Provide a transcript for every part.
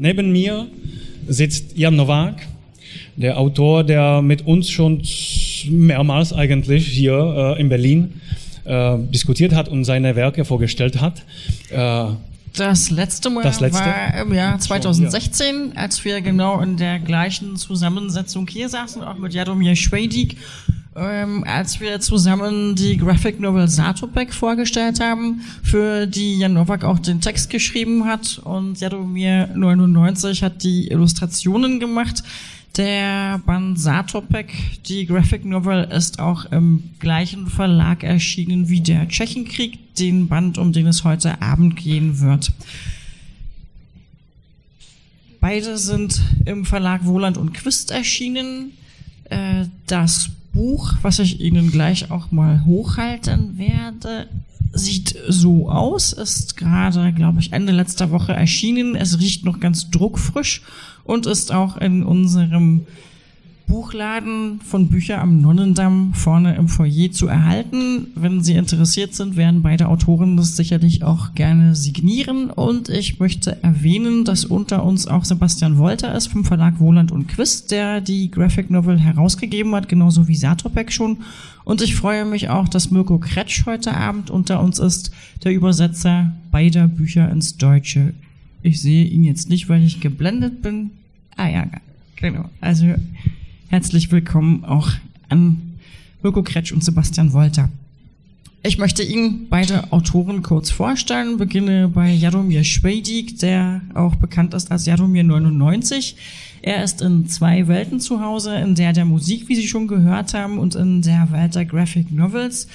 Neben mir sitzt Jan Nowak, der Autor, der mit uns schon mehrmals eigentlich hier äh, in Berlin äh, diskutiert hat und seine Werke vorgestellt hat. Äh, das letzte Mal das letzte? war im Jahr 2016, ja. als wir genau in der gleichen Zusammensetzung hier saßen, auch mit Jadomir Schwedik, ähm, als wir zusammen die Graphic Novel Satopek vorgestellt haben, für die Jan Nowak auch den Text geschrieben hat und Jadomir 99 hat die Illustrationen gemacht. Der Band Satopek, die Graphic Novel, ist auch im gleichen Verlag erschienen wie der Tschechenkrieg, den Band, um den es heute Abend gehen wird. Beide sind im Verlag Wohland und Quist erschienen. Äh, das Buch, was ich Ihnen gleich auch mal hochhalten werde, sieht so aus, ist gerade, glaube ich, Ende letzter Woche erschienen. Es riecht noch ganz druckfrisch und ist auch in unserem Buchladen von Bücher am Nonnendamm vorne im Foyer zu erhalten. Wenn Sie interessiert sind, werden beide Autoren das sicherlich auch gerne signieren. Und ich möchte erwähnen, dass unter uns auch Sebastian Wolter ist vom Verlag Wohland und Quist, der die Graphic Novel herausgegeben hat, genauso wie Satopek schon. Und ich freue mich auch, dass Mirko Kretsch heute Abend unter uns ist, der Übersetzer beider Bücher ins Deutsche. Ich sehe ihn jetzt nicht, weil ich geblendet bin. Ah ja, genau. Also Herzlich willkommen auch an Mirko Kretsch und Sebastian Wolter. Ich möchte Ihnen beide Autoren kurz vorstellen. Beginne bei Jaromir Schwedik, der auch bekannt ist als Jaromir 99. Er ist in zwei Welten zu Hause, in der der Musik, wie Sie schon gehört haben, und in der Welt der Graphic Novels.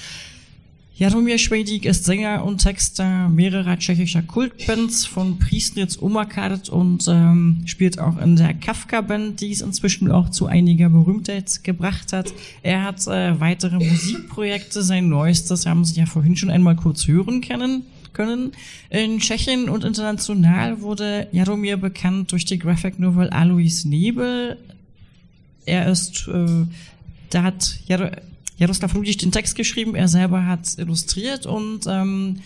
Jaromir Schwedik ist Sänger und Texter mehrerer tschechischer Kultbands von Priestnitz Umakart und ähm, spielt auch in der Kafka-Band, die es inzwischen auch zu einiger Berühmtheit gebracht hat. Er hat äh, weitere Musikprojekte, sein neuestes haben Sie ja vorhin schon einmal kurz hören können. Können. In Tschechien und international wurde Jaromir bekannt durch die Graphic Novel Alois Nebel. Er ist, äh, da hat Jaromir Jaroslav Rudisch den Text geschrieben, er selber hat illustriert und ähm,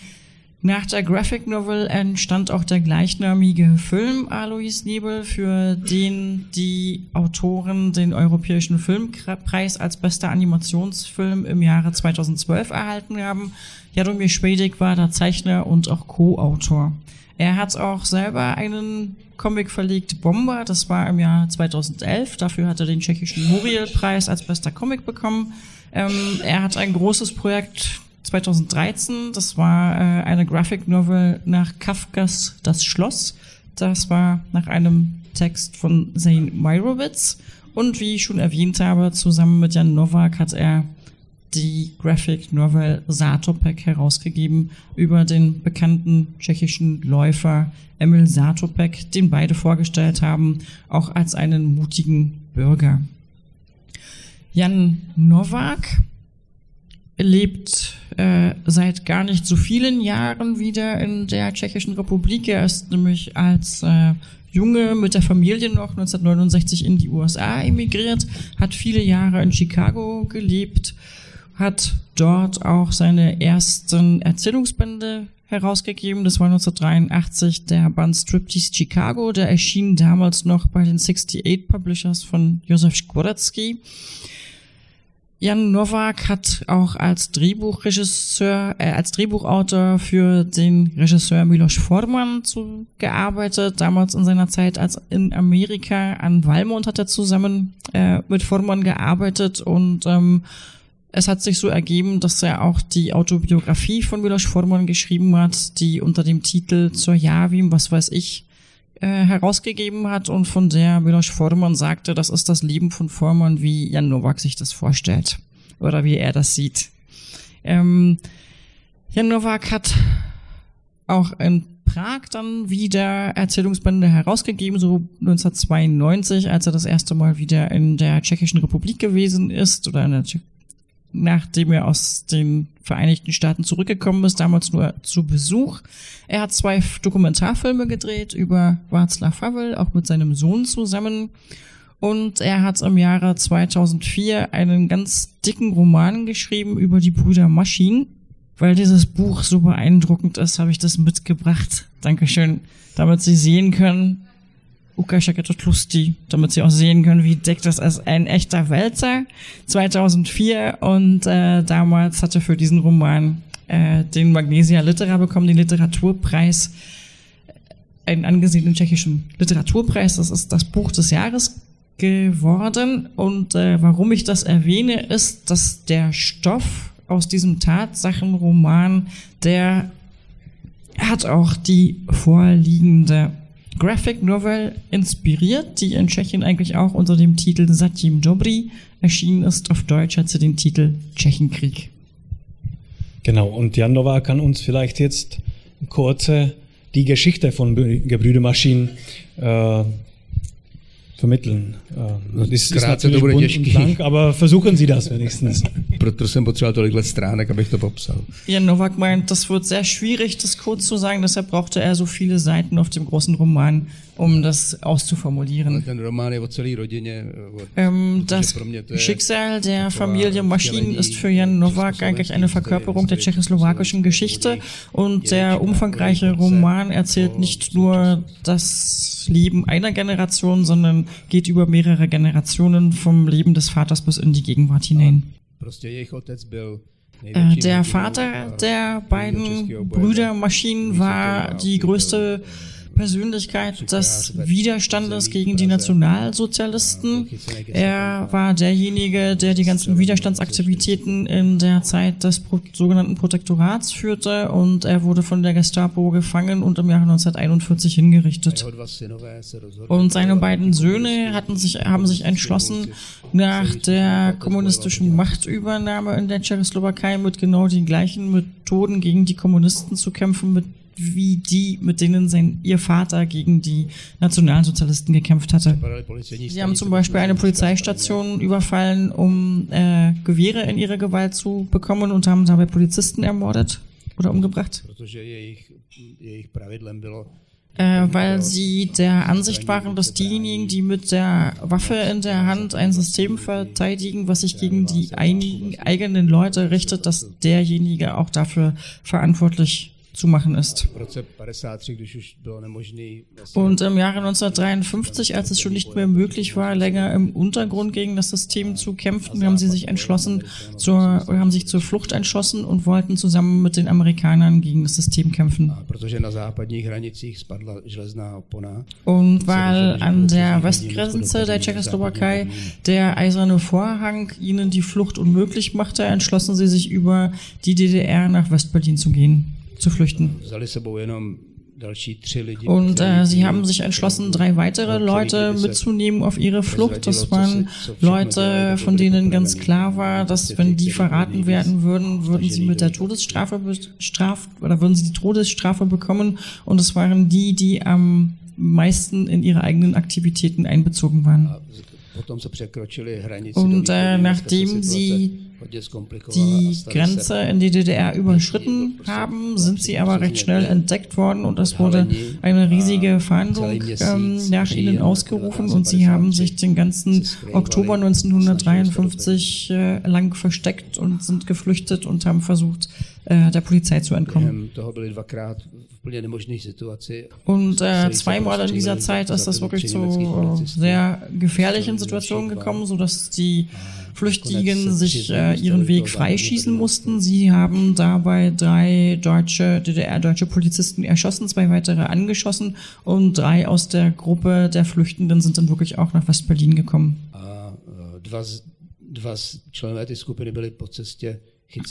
nach der Graphic Novel entstand auch der gleichnamige Film Alois Nebel, für den die Autoren den Europäischen Filmpreis als bester Animationsfilm im Jahre 2012 erhalten haben. Jaromir Schwedig war der Zeichner und auch Co-Autor. Er hat auch selber einen Comic verlegt, Bomber, das war im Jahr 2011. Dafür hat er den tschechischen Muriel-Preis als bester Comic bekommen. Ähm, er hat ein großes Projekt 2013, das war äh, eine Graphic Novel nach Kafkas Das Schloss. Das war nach einem Text von Zane Meyerowitz. Und wie ich schon erwähnt habe, zusammen mit Jan Nowak hat er die Graphic Novel Satopek herausgegeben über den bekannten tschechischen Läufer Emil Satopek, den beide vorgestellt haben, auch als einen mutigen Bürger. Jan Nowak lebt äh, seit gar nicht so vielen Jahren wieder in der Tschechischen Republik. Er ist nämlich als äh, Junge mit der Familie noch 1969 in die USA emigriert, hat viele Jahre in Chicago gelebt, hat dort auch seine ersten Erzählungsbände herausgegeben. Das war 1983 der Band Striptease Chicago. Der erschien damals noch bei den 68 Publishers von Josef Skworecki. Jan Nowak hat auch als Drehbuchregisseur, äh, als Drehbuchautor für den Regisseur Milos Forman zu, gearbeitet. Damals in seiner Zeit als in Amerika an Walmont hat er zusammen äh, mit Forman gearbeitet und ähm, es hat sich so ergeben, dass er auch die Autobiografie von Milos Forman geschrieben hat, die unter dem Titel Zur Javim, was weiß ich, äh, herausgegeben hat und von der Milos Forman sagte, das ist das Leben von Forman, wie Jan Nowak sich das vorstellt oder wie er das sieht. Ähm, Jan Nowak hat auch in Prag dann wieder Erzählungsbände herausgegeben, so 1992, als er das erste Mal wieder in der Tschechischen Republik gewesen ist oder in der nachdem er aus den Vereinigten Staaten zurückgekommen ist, damals nur zu Besuch. Er hat zwei Dokumentarfilme gedreht über Václav Havel, auch mit seinem Sohn zusammen. Und er hat im Jahre 2004 einen ganz dicken Roman geschrieben über die Brüder Maschin. Weil dieses Buch so beeindruckend ist, habe ich das mitgebracht. Dankeschön. Damit Sie sehen können, To tlustý, damit Sie auch sehen können, wie dick das ist. Ein echter Wälzer, 2004 und äh, damals hatte für diesen Roman äh, den Magnesia Litera bekommen, den Literaturpreis, einen angesehenen tschechischen Literaturpreis. Das ist das Buch des Jahres geworden. Und äh, warum ich das erwähne, ist, dass der Stoff aus diesem Tatsachenroman, der hat auch die vorliegende Graphic Novel inspiriert, die in Tschechien eigentlich auch unter dem Titel Zatím Dobri erschienen ist. Auf Deutsch hat sie den Titel Tschechenkrieg. Genau, und Jan Nowak kann uns vielleicht jetzt kurz die Geschichte von Gebrüder Maschinen äh, vermitteln. Das ist, ist natürlich bunt und lang, aber versuchen Sie das wenigstens. To popsal. Jan Novak meint, das wird sehr schwierig, das kurz zu sagen, deshalb brauchte er so viele Seiten auf dem großen Roman, um das auszuformulieren. Ähm, das Schicksal der Familie Maschinen ist für Jan Novak eigentlich eine Verkörperung der tschechoslowakischen Geschichte und der umfangreiche Roman erzählt nicht nur das Leben einer Generation, sondern geht über mehrere Generationen vom Leben des Vaters bis in die Gegenwart hinein. Äh, der Vater der beiden Brüder Maschinen war die größte Persönlichkeit des Widerstandes gegen die Nationalsozialisten. Er war derjenige, der die ganzen Widerstandsaktivitäten in der Zeit des sogenannten Protektorats führte und er wurde von der Gestapo gefangen und im Jahre 1941 hingerichtet. Und seine beiden Söhne hatten sich, haben sich entschlossen, nach der kommunistischen Machtübernahme in der Tschechoslowakei mit genau den gleichen Methoden gegen die Kommunisten zu kämpfen, mit wie die, mit denen sein, ihr Vater gegen die Nationalsozialisten gekämpft hatte. Sie haben zum Beispiel eine Polizeistation überfallen, um äh, Gewehre in ihre Gewalt zu bekommen und haben dabei Polizisten ermordet oder umgebracht. Äh, weil sie der Ansicht waren, dass diejenigen, die mit der Waffe in der Hand ein System verteidigen, was sich gegen die eigenen Leute richtet, dass derjenige auch dafür verantwortlich zu machen ist. Und im Jahre 1953, als es schon nicht mehr möglich war, länger im Untergrund gegen das System zu kämpfen, haben sie sich entschlossen, zur, haben sich zur Flucht entschlossen und wollten zusammen mit den Amerikanern gegen das System kämpfen. Und weil an der Westgrenze der Tschechoslowakei der eiserne Vorhang ihnen die Flucht unmöglich machte, entschlossen sie sich über die DDR nach Westberlin zu gehen zu flüchten. Und äh, sie haben sich entschlossen, drei weitere Leute mitzunehmen auf ihre Flucht. Das waren Leute, von denen ganz klar war, dass wenn die verraten werden würden, würden sie mit der Todesstrafe bestraft oder würden sie die Todesstrafe bekommen. Und es waren die, die am meisten in ihre eigenen Aktivitäten einbezogen waren. Und äh, nachdem sie die Grenze in die DDR überschritten haben, sind sie aber recht schnell entdeckt worden und es wurde eine riesige Fahndung ähm, nach ihnen ausgerufen und sie haben sich den ganzen Oktober 1953 äh, lang versteckt und sind geflüchtet und haben versucht, äh, der Polizei zu entkommen. Und äh, zweimal in dieser Zeit ist das wirklich zu sehr gefährlichen Situationen gekommen, sodass die Flüchtigen sich äh, ihren Weg freischießen mussten. Sie haben dabei drei deutsche, DDR-deutsche Polizisten erschossen, zwei weitere angeschossen und drei aus der Gruppe der Flüchtenden sind dann wirklich auch nach West-Berlin gekommen.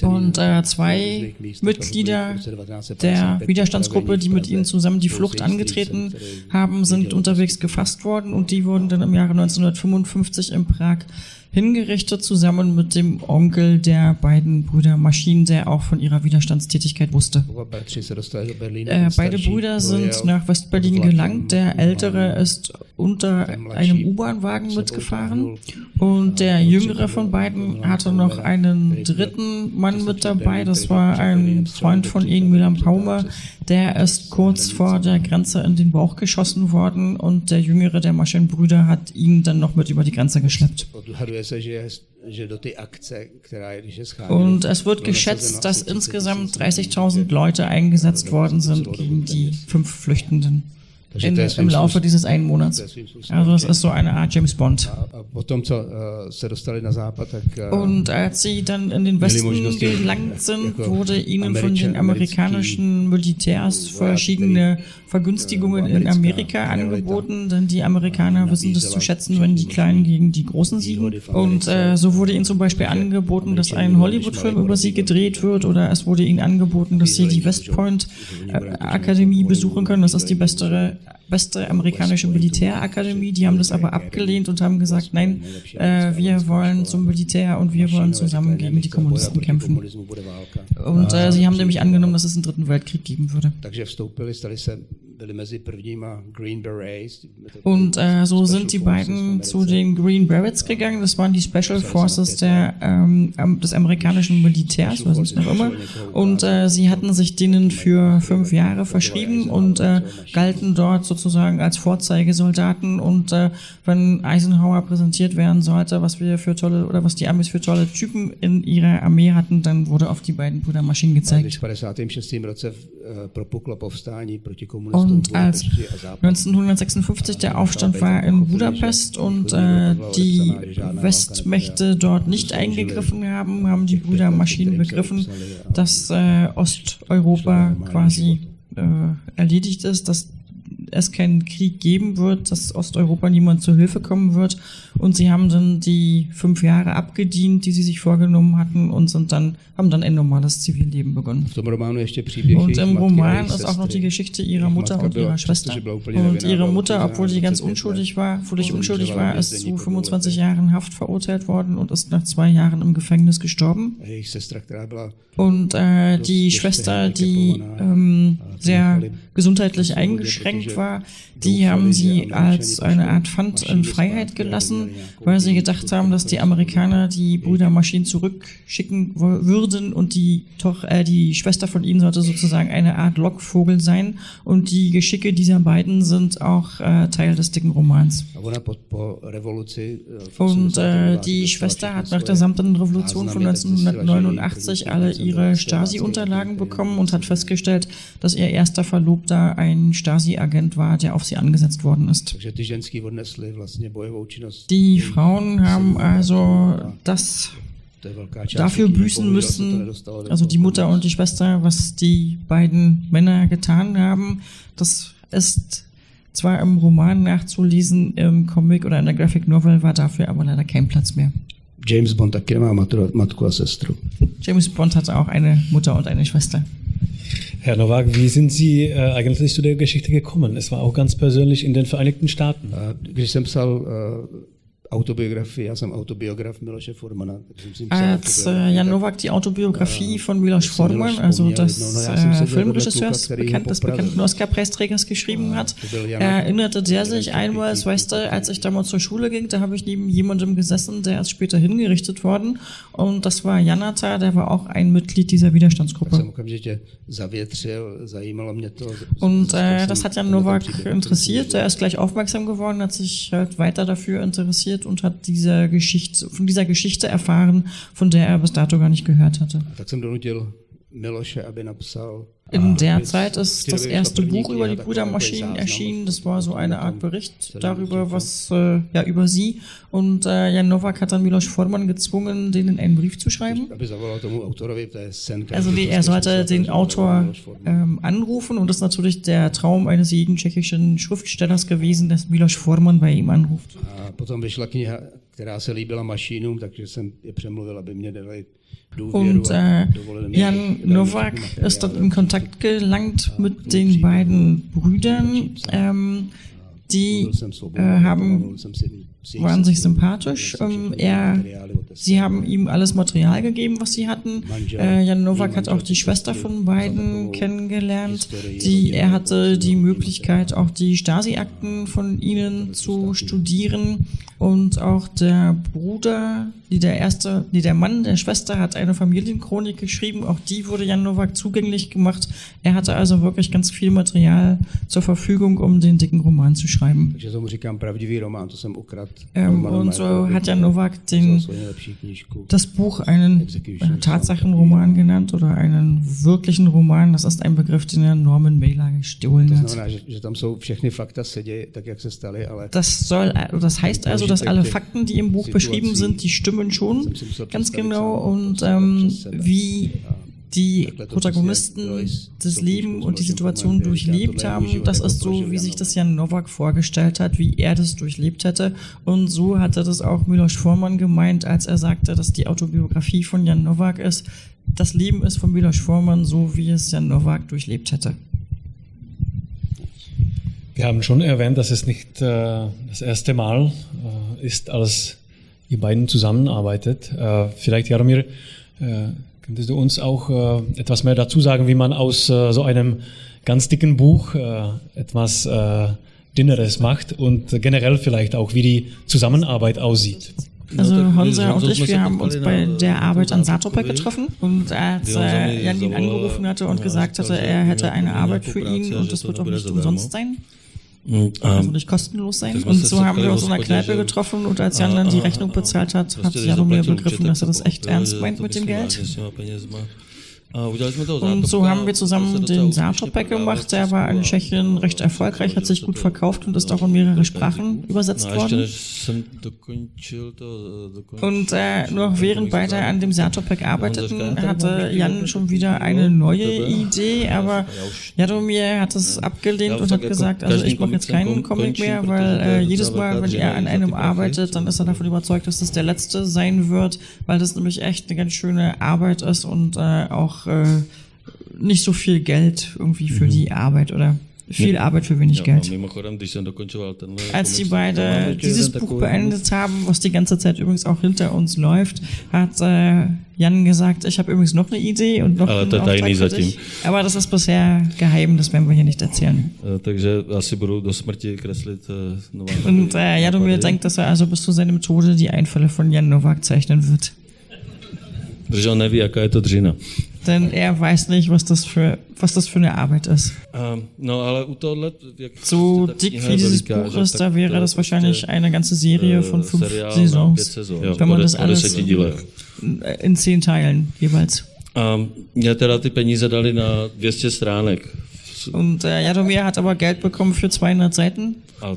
Und äh, zwei Mitglieder der Widerstandsgruppe, die mit ihnen zusammen die Flucht angetreten haben, sind unterwegs gefasst worden und die wurden dann im Jahre 1955 in Prag hingerichtet, zusammen mit dem Onkel der beiden Brüder Maschinen, der auch von ihrer Widerstandstätigkeit wusste. Äh, beide Brüder sind nach Westberlin gelangt. Der ältere ist unter einem U-Bahn-Wagen mitgefahren und der jüngere von beiden hatte noch einen dritten Mann mit dabei. Das war ein Freund von ihnen, Milan Paume. Der ist kurz vor der Grenze in den Bauch geschossen worden und der jüngere der Maschinenbrüder hat ihn dann noch mit über die Grenze geschleppt. Und es wird geschätzt, dass insgesamt 30.000 Leute eingesetzt worden sind gegen die fünf Flüchtenden. In, svým im Laufe dieses einen Monats. Also es ist so eine Art James Bond. Tak uh, Und als sie dann in den Westen gelangt sind, wurde ihnen von den amerikanischen Militärs verschiedene Vergünstigungen in Amerika angeboten, denn die Amerikaner wissen das zu schätzen, wenn die Kleinen gegen die Großen siegen. Und äh, so wurde ihnen zum Beispiel angeboten, dass ein Hollywood-Film über sie gedreht wird oder es wurde ihnen angeboten, dass sie die West Point äh, Akademie besuchen können. Das ist die beste, beste amerikanische Militärakademie. Die haben das aber abgelehnt und haben gesagt, nein, äh, wir wollen zum Militär und wir wollen zusammen gegen die Kommunisten kämpfen. Und äh, sie haben nämlich angenommen, dass es einen dritten Weltkrieg geben würde. Takže vstoupili, stali se, byli mezi prvníma Green Berets. Und äh, so sind die beiden zu den Green Berets gegangen. Das waren die Special Forces der, ähm, des amerikanischen Militärs, was es noch immer. Und äh, sie hatten sich denen für fünf Jahre verschrieben und äh, galten dort sozusagen als Vorzeigesoldaten. Und äh, wenn Eisenhower präsentiert werden sollte, was wir für tolle oder was die Amis für tolle Typen in ihrer Armee hatten, dann wurde auf die beiden Brüder Maschinen gezeigt. v 56. roce propuklo povstání proti komunistům Und v als Budapešti a Západ, 1956 der Aufstand war in Budapest und äh, die Westmächte dort nicht eingegriffen haben, haben die Brüder Maschinen begriffen, dass äh, Osteuropa quasi äh, erledigt ist, dass es keinen Krieg geben wird, dass Osteuropa niemand zur Hilfe kommen wird. Und sie haben dann die fünf Jahre abgedient, die sie sich vorgenommen hatten und sind dann, haben dann ein normales Zivilleben begonnen. Und im Roman ist auch noch die. Geschichte ihrer Mutter und ihrer Schwester. Und ihre Mutter, obwohl sie ganz 25 let. unschuldig war, völlig unschuldig war, ist zu po dvou 25 letech. Jahren Haft verurteilt worden und ist nach zwei Jahren im Gefängnis gestorben. Und äh, die Schwester, die ähm, sehr gesundheitlich eingeschränkt war, die haben sie als eine Art Pfand in Freiheit gelassen, weil sie gedacht haben, dass die Amerikaner die Brüder Maschinen zurückschicken würden und die, Toch äh, die Schwester von ihnen sollte sozusagen eine Art Lockvogel sein. Und die Geschicke dieser beiden sind auch äh, Teil des dicken Romans. v Und 80. äh, die Schwester hat nach der samtenen Revolution von Záznamy, tak zjistila, že její 1989 první alle ihre Stasi-Unterlagen Stasi- bekommen und hat festgestellt, dass ihr erster Verlobter ein Stasi-Agent war, der auf sie angesetzt worden ist. Die Frauen haben also das dafür büßen müssen, also die Mutter und die Schwester, was die beiden Männer getan haben. Das ist zwar im Roman nachzulesen, im Comic oder in der Graphic Novel war dafür aber leider kein Platz mehr. James Bond matku a sestru. James Bond hatte auch eine Mutter und eine Schwester. Herr Nowak, wie sind Sie äh, eigentlich zu der Geschichte gekommen? Es war auch ganz persönlich in den Vereinigten Staaten. Když jsem psal uh, autobiografii, já jsem autobiograf Miloše Formana. Als äh, Jan Nowak die Autobiografie von Milos jsem Miloš Forman, also des äh, Filmregisseurs, bekannt, des bekannten Oscar-Preisträgers geschrieben hat, erinnerte der sich einmal, weißt du, als ich damals zur Schule ging, da habe ich neben jemandem gesessen, der ist später hingerichtet worden. Und das war Janata, der war auch ein Mitglied dieser Widerstandsgruppe. Und äh, jsem das hat Jan Nowak interessiert. Er ist gleich aufmerksam geworden, hat sich halt weiter dafür interessiert und hat diese Geschichte, von dieser Geschichte erfahren, von der er bis dato gar nicht gehört hatte. Tak jsem donutil Miloše, aby napsal. In a der Zeit ist das erste Buch über die Brüdermaschinen erschienen. Das war so eine Art Bericht darüber, was äh, ja über sie. Und äh, Jan Nowak hat dann Milos Forman gezwungen, denen einen Brief zu schreiben. Also nee, er sollte den Autor ähm, anrufen und das ist natürlich der Traum eines jeden tschechischen Schriftstellers gewesen, dass Milos Forman bei ihm anruft. A potom vyšla kniha, která se líbila mašínům, takže jsem je přemluvil, aby mě dali Und äh, Jan Nowak ist dann in Kontakt gelangt mit den beiden Brüdern. Ähm, die äh, haben waren sich sympathisch. Ähm, er, sie haben ihm alles Material gegeben, was sie hatten. Äh, Jan Nowak hat auch die Schwester von beiden kennengelernt. Die, er hatte die Möglichkeit, auch die Stasi-Akten von ihnen zu studieren. Und auch der Bruder, die der erste, die der Mann der Schwester hat eine Familienchronik geschrieben. Auch die wurde Jan Nowak zugänglich gemacht. Er hatte also wirklich ganz viel Material zur Verfügung, um den dicken Roman zu schreiben. Takže tomu říkám pravdivý román, to jsem ukradl Ähm, und so hat Jan Novak den, das Buch einen Tatsachenroman genannt oder einen wirklichen Roman. Das ist ein Begriff, den er Norman Mailer gestohlen hat. Das, soll, das heißt also, dass alle Fakten, die im Buch beschrieben sind, die stimmen schon ganz genau und ähm, wie die Protagonisten das Leben und die Situation durchlebt haben. Das ist so, wie sich das Jan Nowak vorgestellt hat, wie er das durchlebt hätte. Und so hatte das auch Milos Forman gemeint, als er sagte, dass die Autobiografie von Jan Nowak ist. Das Leben ist von Milos Forman so, wie es Jan Nowak durchlebt hätte. Wir haben schon erwähnt, dass es nicht äh, das erste Mal äh, ist, als ihr beiden zusammenarbeitet. Äh, vielleicht, Jaromir, äh, Könntest du uns auch äh, etwas mehr dazu sagen, wie man aus äh, so einem ganz dicken Buch äh, etwas äh, Dünneres macht und generell vielleicht auch, wie die Zusammenarbeit aussieht? Also Honza und ich, wir haben uns bei der Arbeit an Satopek getroffen und als äh, Jan ihn angerufen hatte und gesagt hatte, er hätte eine Arbeit für ihn und das wird auch nicht umsonst sein, ähm, also nicht kostenlos sein. Und so haben wir uns in einer Kneipe getroffen und als Jan dann die Rechnung bezahlt hat, hat Jaromir begriffen, dass er das echt ernst meint mit dem Geld. Und so haben wir zusammen den Saatopek gemacht. Der war in Tschechien recht erfolgreich, hat sich gut verkauft und ist auch in mehrere Sprachen übersetzt worden. Und äh, noch während beide an dem Saatopek arbeiteten, hatte Jan schon wieder eine neue Idee, aber Jaromir hat es abgelehnt und hat gesagt, also ich mache jetzt keinen Comic mehr, weil äh, jedes Mal, wenn er an einem arbeitet, dann ist er davon überzeugt, dass das der letzte sein wird, weil das nämlich echt eine ganz schöne Arbeit ist und äh, auch auch äh, nicht so viel Geld irgendwie für mhm. die Arbeit oder viel Arbeit für wenig Geld. Als die beide dieses Buch beendet haben, was die ganze Zeit übrigens auch hinter uns läuft, hat äh, Jan gesagt, ich habe übrigens noch eine Idee und noch einen Auftrag für dich. Aber das ist bisher geheim, das werden wir hier nicht erzählen. Und äh, Jaromir denkt, dass er also bis zu seinem Tode die Einfälle von Jan Nowak zeichnen wird. Protože on neví, jaká je to dřina. Denn er weiß nicht, was das für, was das für eine Arbeit ist. Um, no, ale u tohle, jak so dick wie dieses Buch ist, da wäre das wahrscheinlich eine ganze Serie von fünf Saisons, wenn man das alles in zehn Teilen jeweils. Um, mě teda ty peníze dali na 200 stránek. Und äh, Jaromir hat aber Geld bekommen für 200 Seiten. A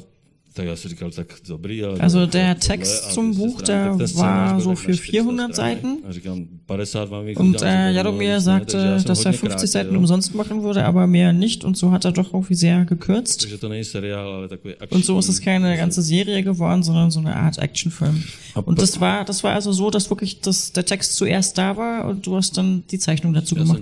also der Text zum Buch, der war so für 400 Seiten. Und äh, Jaromir sagte, dass er 50 Seiten umsonst machen würde, aber mehr nicht. Und so hat er doch irgendwie sehr gekürzt. Und so ist es keine ganze Serie geworden, sondern so eine Art Actionfilm. Und das war, das war also so, dass wirklich das, der Text zuerst da war und du hast dann die Zeichnung dazu gemacht.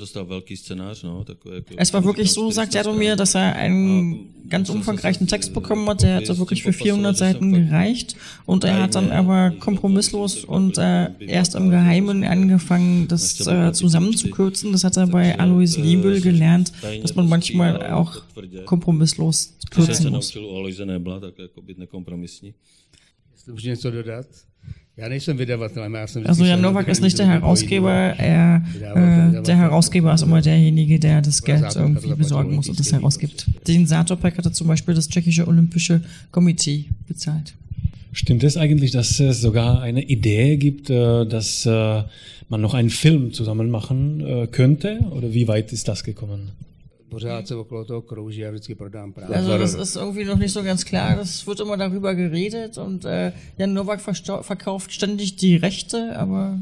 Es war wirklich so, sagt Jaromir, dass er einen ganz umfangreichen Text bekommen hat. Der hatte wirklich für 400 Seiten gereicht. Und er hat dann aber kompromisslos und äh, erst im Geheimen angefangen, das äh, zusammenzukürzen. Das hat er bei Alois Liebel gelernt, dass man manchmal auch kompromisslos kürzen muss. Also Jan Nowak ist nicht der Herausgeber, er, äh, der Herausgeber ist immer derjenige, der das Geld irgendwie besorgen muss und das herausgibt. Den Satopek hatte zum Beispiel das tschechische Olympische Komitee bezahlt. Stimmt es eigentlich, dass es sogar eine Idee gibt, äh, dass äh, man noch einen Film zusammen machen äh, könnte? Oder wie weit ist das gekommen? Pořád se okolo toho krouží a vždycky prodám práva. Also das ist irgendwie noch nicht so ganz klar. Das wird immer darüber geredet und äh, Jan Nowak verkauft ständig die Rechte, aber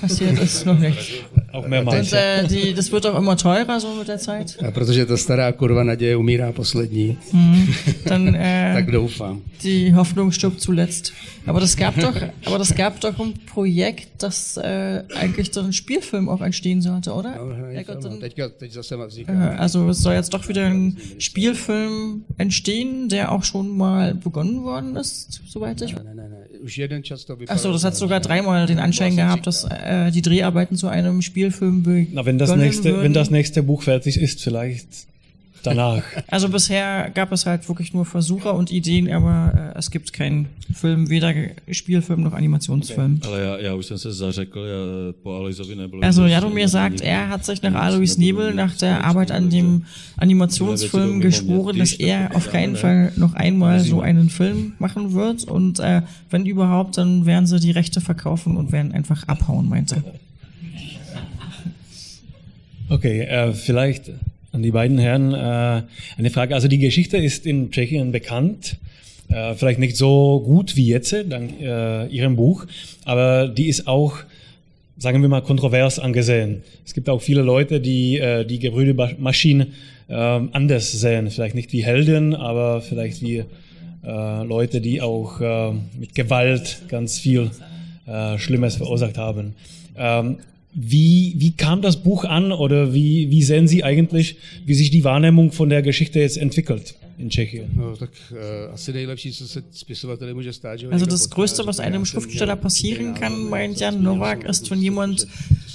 passiert ist noch nicht. Auch mehrmals. Und äh, die, das wird auch immer teurer so mit der Zeit. A protože ta stará kurva naděje umírá poslední, mhm. Dann, äh, tak doufám. Die Hoffnung stirbt zuletzt. Aber das gab doch, aber das gab doch ein Projekt, das äh, eigentlich so ein Spielfilm auch entstehen sollte, oder? Also es soll jetzt doch wieder ein Spielfilm entstehen, der auch schon mal begonnen worden ist, soweit ich. Achso, das hat sogar dreimal den Anschein gehabt, dass äh, die Dreharbeiten zu einem Spielfilm begonnen Na, wenn das nächste, würden. wenn das nächste Buch fertig ist, vielleicht danach. Also bisher gab es halt wirklich nur Versuche und Ideen, aber äh, es gibt keinen Film, weder Spielfilm noch Animationsfilm. Ale já, já už jsem se zařekl, já, po Aloisovi nebylo. Also nic- sagt, er hat sich nach Alois Nebel, nach der Arbeit an dem Animationsfilm geschworen, dass er auf keinen Fall noch einmal so einen Film machen wird und äh, wenn überhaupt, dann werden sie die Rechte verkaufen und werden einfach abhauen, meinte er. Okay, äh, vielleicht an die beiden Herren äh, eine Frage. Also die Geschichte ist in Tschechien bekannt, äh, vielleicht nicht so gut wie jetzt, dank äh, Ihrem Buch, aber die ist auch, sagen wir mal, kontrovers angesehen. Es gibt auch viele Leute, die äh, die Gebrüder Maschinen äh, anders sehen, vielleicht nicht wie Helden, aber vielleicht wie äh, Leute, die auch äh, mit Gewalt ganz viel äh, Schlimmes verursacht haben. Ähm, wie, wie kam das Buch an oder wie, wie sehen Sie eigentlich, wie sich die Wahrnehmung von der Geschichte jetzt entwickelt in Tschechien? Ho Also das Größte, was einem Schriftsteller passieren kann, meint Jan Nowak, ist, wenn jemand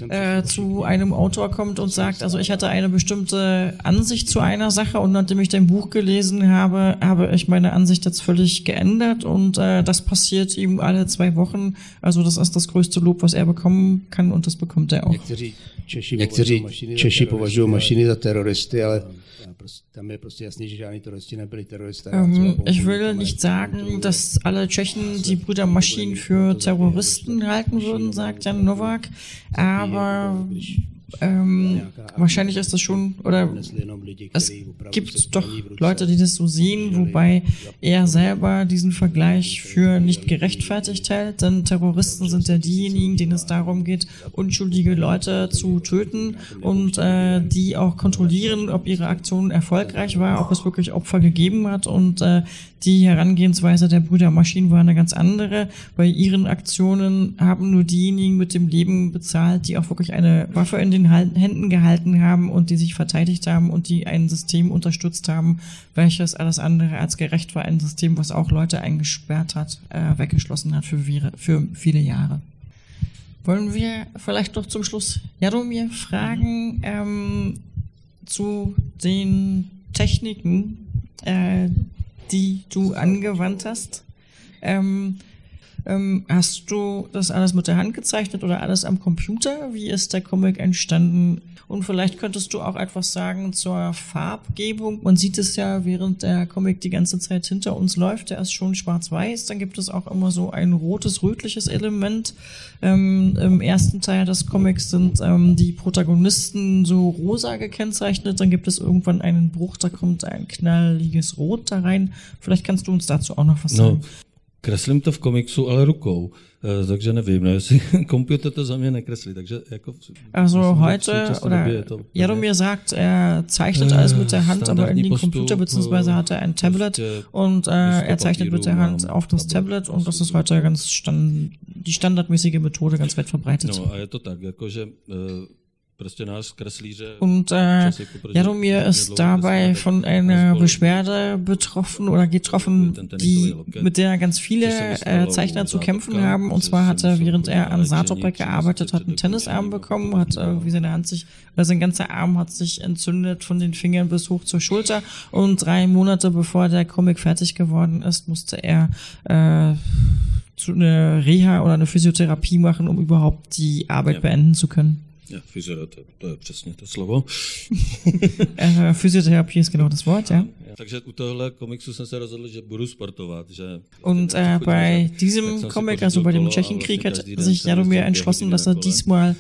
äh, zu einem Autor kommt und sagt, also ich hatte eine bestimmte Ansicht zu einer Sache und nachdem ich dein Buch gelesen habe, habe ich meine Ansicht jetzt völlig geändert und äh, das passiert ihm alle zwei Wochen. Also das ist das größte Lob, was er bekommen kann und das bekommt er auch. Někteří Češi, považují mašiny za teroristy, ale tam je prostě jasný, že žádní teroristi Ähm, ich will nikomu nicht sagen, dass alle Tschechen die Brüder Maschinen für Terroristen halten würden, sagt Jan Nowak. Aber ähm, wahrscheinlich ist das schon, oder es gibt doch. Leute, die das so sehen, wobei er selber diesen Vergleich für nicht gerechtfertigt hält, denn Terroristen sind ja diejenigen, denen es darum geht, unschuldige Leute zu töten und äh, die auch kontrollieren, ob ihre Aktion erfolgreich war, ob es wirklich Opfer gegeben hat und äh, die Herangehensweise der Brüder Maschinen war eine ganz andere. Bei ihren Aktionen haben nur diejenigen mit dem Leben bezahlt, die auch wirklich eine Waffe in den Händen gehalten haben und die sich verteidigt haben und die ein System unterstützt haben, welches alles andere als gerecht war. Ein System, was auch Leute eingesperrt hat, äh, weggeschlossen hat für, für viele Jahre. Wollen wir vielleicht noch zum Schluss Jaromir fragen ähm, zu den Techniken, äh, die du angewandt hast? Ähm, ähm, hast du das alles mit der Hand gezeichnet oder alles am Computer? Wie ist der Comic entstanden? Und vielleicht könntest du auch etwas sagen zur Farbgebung. Man sieht es ja, während der Comic die ganze Zeit hinter uns läuft. Der ist schon schwarz-weiß. Dann gibt es auch immer so ein rotes, rötliches Element. Ähm, Im ersten Teil des Comics sind ähm, die Protagonisten so rosa gekennzeichnet. Dann gibt es irgendwann einen Bruch, da kommt ein knalliges Rot da rein. Vielleicht kannst du uns dazu auch noch was No, sagen. Kreslím to v komiksu, ale rukou, Eh, takže nevím, no, jestli počítač to za mě nekreslí, takže jako... Also heute, oder to Jaromir sagt, er zeichnet alles mit der Hand, aber in den Computer, beziehungsweise hat er ein Tablet und äh, er zeichnet mit der Hand auf das Tablet und das ist heute ganz stand, die standardmäßige Methode ganz weit verbreitet. No a je to tak, jakože eh, kreslíře... Und äh, Jaromir ist dabei von einer Beschwerde betroffen oder getroffen, die, mit der ganz viele äh, Zeichner zu kämpfen haben. Und zwar hat er, während er an Satopek gearbeitet hat, einen Tennisarm bekommen, hat äh, wie seine Hand sich, oder sein ganzer Arm hat sich entzündet von den Fingern bis hoch zur Schulter. Und drei Monate bevor der Comic fertig geworden ist, musste er äh, zu eine Reha oder eine Physiotherapie machen, um überhaupt die Arbeit Ja. beenden zu können. Ja, fyzio, to, slovo. Physiotherapie ist genau das Wort, ja. Takže u tohle komiksu jsem se rozhodl, že budu sportovat. Že Und äh, bei diesem Comic, also bei dem Tschechenkrieg, hat sich Jaromir entschlossen, dass er diesmal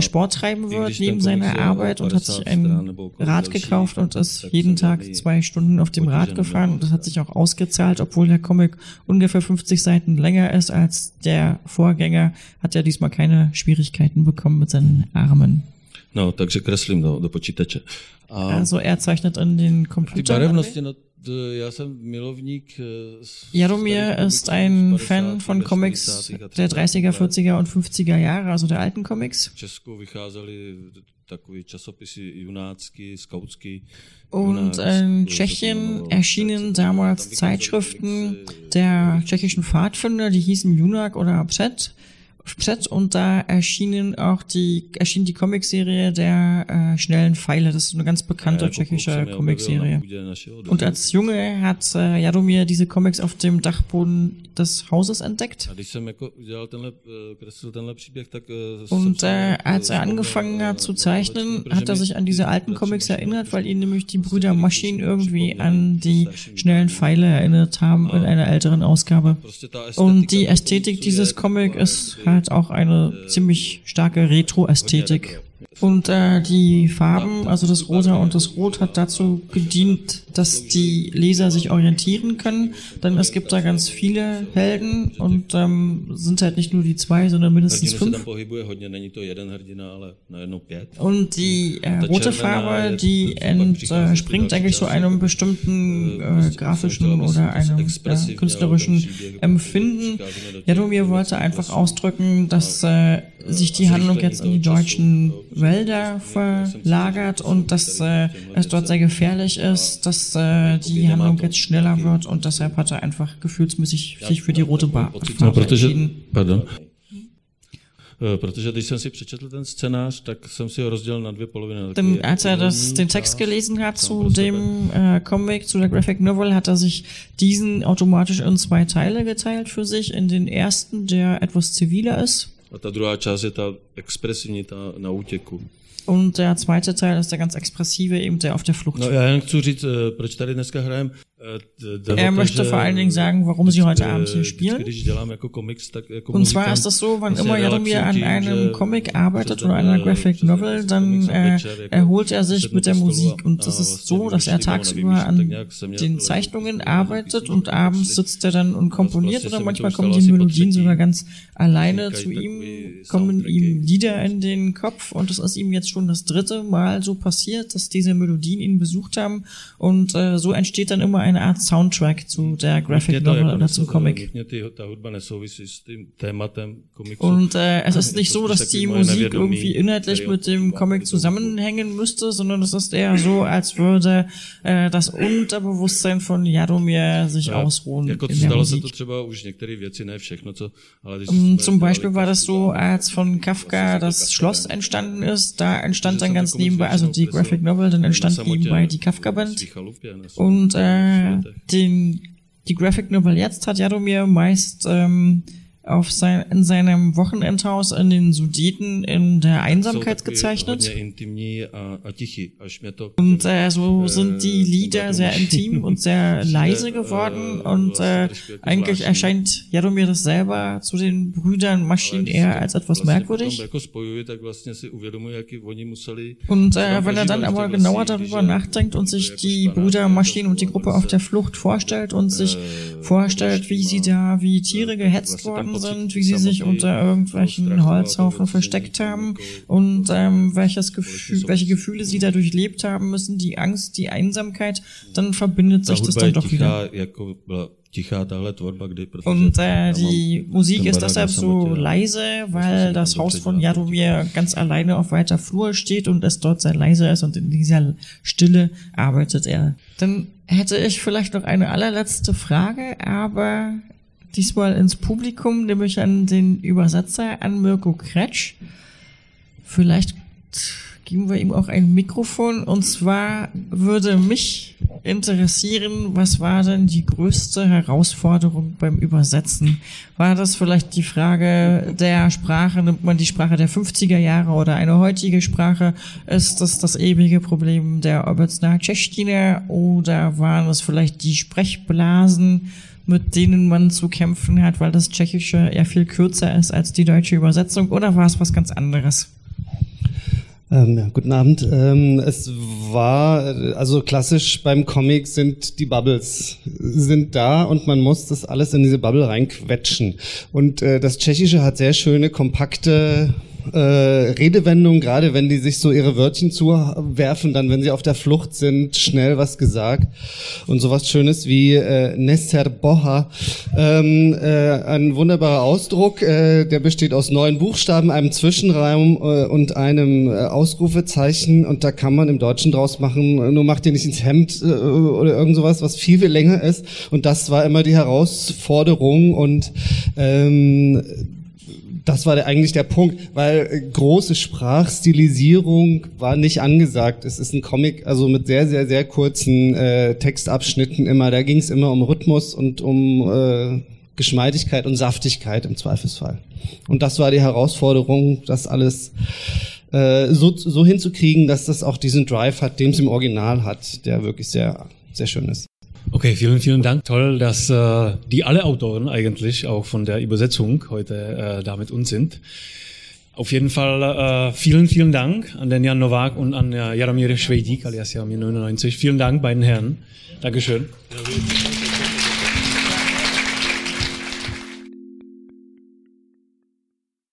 Sport treiben wird, neben seiner Arbeit und hat 50 sich ein Rad gekauft und ist jeden Tag zwei Stunden auf dem Rad gefahren und das hat sich auch ausgezahlt, obwohl der Comic ungefähr 50 Seiten länger ist als der Vorgänger, hat er diesmal keine Schwierigkeiten bekommen mit seinen Armen. No, takže kreslím do, do počítače. A Also er zeichnet in den ty Computer. barevnosti, no, t- já jsem milovník... eh, s- Jaromir ist ein Fan 50., von Comics 60. a der 30. 30er, let. 40er und 50er Jahre, also der alten Comics. Und in to Tschechien erschienen damals Zeitschriften komiksy, der tschechischen Pfadfinder, die hießen Junak oder Abset. FZ und da erschienen auch die, erschien die Comicserie der äh, schnellen Pfeile. Das ist eine ganz bekannte ja, tschechische Comicserie. Und als Junge hat äh, Jaromir diese Comics auf dem Dachboden des Hauses entdeckt. Und äh, als er angefangen hat zu zeichnen, hat er sich an diese alten Comics erinnert, weil ihn nämlich die Brüder Maschinen irgendwie an die schnellen Pfeile erinnert haben in einer älteren Ausgabe. Und die Ästhetik dieses Comic ist halt auch eine ziemlich starke Retro-Ästhetik. Und äh, die Farben, also das Rosa und das Rot, hat dazu gedient, dass die Leser sich orientieren können. Denn es gibt da ganz viele Helden und ähm, sind halt nicht nur die zwei, sondern mindestens fünf. Und die äh, rote Farbe, die entspringt eigentlich so einem bestimmten äh, grafischen oder einem ja, künstlerischen Empfinden. Jaromir wollte einfach ausdrücken, dass äh, sich die Handlung jetzt in die deutschen Wälder verlagert und dass äh, es dort sehr gefährlich ist, dass äh, die Handlung jetzt schneller wird und deshalb hat er einfach gefühlsmäßig sich für die rote Bar entschieden. Pardon. Äh, protože když jsem si přečetl ten scénář, tak jsem si ho rozdělil na dvě poloviny. Denn als er das, den Text gelesen hat zu dem äh, Comic, zu der Graphic Novel, hat er sich diesen automatisch in zwei Teile geteilt für sich. In den ersten, der etwas ziviler ist. A ta druhá část je ta expresivní, ta na útěku. Und der zweite Teil ist der ganz expressive, eben der auf der Flucht. No, já jen chci říct, eh, proč tady dneska hrajem. Eh, er möchte vor allen Dingen sagen, warum sie heute Abend hier spielen. Und zwar ist das so, wann immer Jaromir an einem Comic arbeitet oder einer Graphic Novel, dann äh, erholt er sich mit der Musik. Und das ist so, dass er tagsüber an den Zeichnungen arbeitet und abends sitzt er dann und komponiert oder manchmal kommen die Melodien sogar ganz alleine zu ihm, kommen ihm Lieder in den Kopf und das ist ihm jetzt schon das dritte Mal so passiert, dass diese Melodien ihn besucht haben und äh, so entsteht dann immer eine Art Soundtrack zu der Graphic Novel oder zum Comic. Und äh, es ist nicht so, dass die Musik irgendwie inhaltlich mit dem Comic zusammenhängen müsste, sondern es ist eher so, als würde äh, das Unterbewusstsein von Jaromir sich ausruhen in der Musik. Zum Beispiel war das so, als von Kafka das Schloss entstanden ist, da entstand dann ganz nebenbei, also die Graphic Novel, dann entstand nebenbei die Kafka-Band. Und äh, den, die Graphic Novel jetzt hat Jaromir meist ähm, auf sein, in seinem Wochenendhaus in den Sudeten in der Einsamkeit gezeichnet. Und äh, so sind die Lieder sehr intim und sehr leise geworden und äh, eigentlich erscheint Jaromir das selber zu den Brüdern Maschinen eher als etwas merkwürdig. Und äh, wenn er dann aber genauer darüber nachdenkt und sich die Brüder Maschinen und die Gruppe auf der Flucht vorstellt und sich vorstellt, wie sie da wie Tiere gehetzt worden sind, wie sie sich unter irgendwelchen Holzhaufen versteckt haben und ähm, welches Gefühl, welche Gefühle sie da durchlebt haben müssen, die Angst, die Einsamkeit, dann verbindet sich das dann doch wieder. Und äh, die Musik ist deshalb so leise, weil das Haus von Jaromir ganz alleine auf weiter Flur steht und es dort sehr leise ist und in dieser Stille arbeitet er. Dann hätte ich vielleicht noch eine allerletzte Frage, aber diesmal ins Publikum, nämlich an den Übersetzer, an Mirko Kretsch. Vielleicht geben wir ihm auch ein Mikrofon. Und zwar würde mich interessieren, was war denn die größte Herausforderung beim Übersetzen? War das vielleicht die Frage der Sprache? Nimmt man die Sprache der 50er Jahre oder eine heutige Sprache? Ist das das ewige Problem der Obecna Tschechtine? Oder waren es vielleicht die Sprechblasen? mit denen man zu kämpfen hat, weil das Tschechische ja viel kürzer ist als die deutsche Übersetzung, oder war es was ganz anderes? Ähm, ja, guten Abend. Ähm, es war, also klassisch beim Comic sind die Bubbles sind da und man muss das alles in diese Bubble reinquetschen. Und äh, das Tschechische hat sehr schöne, kompakte äh, Redewendungen, gerade wenn die sich so ihre Wörtchen zuwerfen, dann wenn sie auf der Flucht sind, schnell was gesagt. Und sowas Schönes wie äh, Nesser Boha, ähm, äh, ein wunderbarer Ausdruck, äh, der besteht aus neun Buchstaben, einem Zwischenraum äh, und einem äh, Ausrufezeichen und da kann man im Deutschen draus machen, nur macht ihr nicht ins Hemd äh, oder irgend sowas, was viel, viel länger ist. Und das war immer die Herausforderung und ähm, das war der, eigentlich der Punkt, weil äh, große Sprachstilisierung war nicht angesagt. Es ist ein Comic, also mit sehr, sehr, sehr kurzen äh, Textabschnitten immer. Da ging es immer um Rhythmus und um äh, Geschmeidigkeit und Saftigkeit im Zweifelsfall. Und das war die Herausforderung, das alles äh, so, so hinzukriegen, dass das auch diesen Drive hat, den es im Original hat, der wirklich sehr, sehr schön ist. Okay, vielen, vielen Dank. Toll, dass äh, die alle Autoren eigentlich auch von der Übersetzung heute äh, da mit uns sind. Auf jeden Fall äh, vielen, vielen Dank an den Jan Nowak und an äh, Jaromir Schwejdik alias Jaromir 99. Vielen Dank beiden Herren. Dankeschön. Ja,